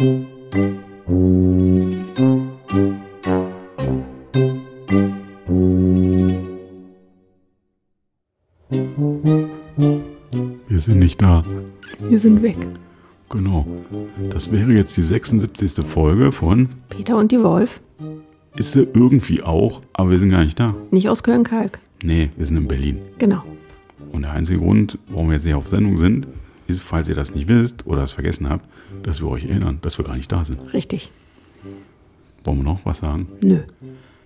Wir sind nicht da. Wir sind weg. Genau. Das wäre jetzt die 76. Folge von Peter und die Wolf. Ist sie irgendwie auch, aber wir sind gar nicht da. Nicht aus Köln-Kalk. Nee, wir sind in Berlin. Genau. Und der einzige Grund, warum wir jetzt hier auf Sendung sind, ist, falls ihr das nicht wisst oder es vergessen habt, dass wir euch erinnern, dass wir gar nicht da sind. Richtig. Wollen wir noch was sagen? Nö.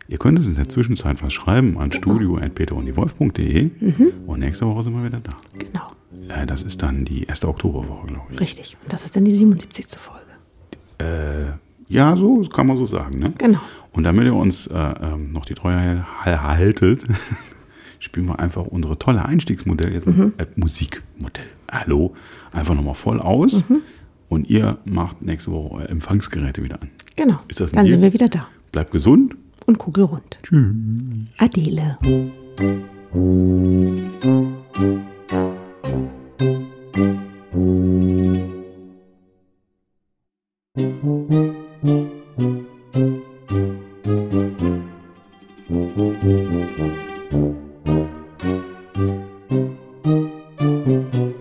Ihr könnt uns in der Zwischenzeit was schreiben an studio.peterunddiewolf.de und nächste Woche sind wir wieder da. Genau. Äh, das ist dann die erste Oktoberwoche, glaube ich. Richtig. Und das ist dann die 77. Folge. Äh, ja, so kann man so sagen. Ne? Genau. Und damit ihr uns äh, ähm, noch die Treue hal- hal- haltet, spielen wir einfach unsere tolle Einstiegsmodell, jetzt Mhm. äh, Musikmodell. Hallo, einfach nochmal voll aus Mhm. und ihr macht nächste Woche euer Empfangsgeräte wieder an. Genau. Ist das dann sind wir wieder da. Bleibt gesund. Und kugelrund. Tschüss. Adele. Thank Thank mm -hmm.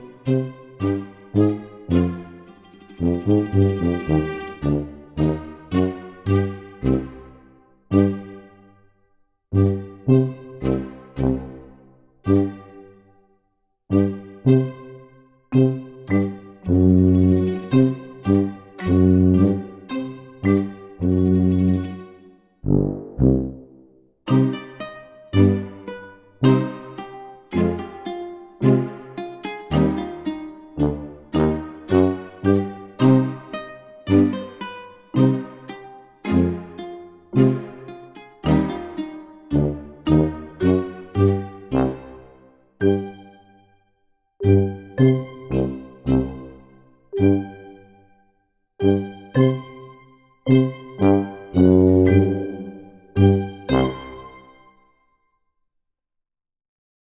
you. Thank you.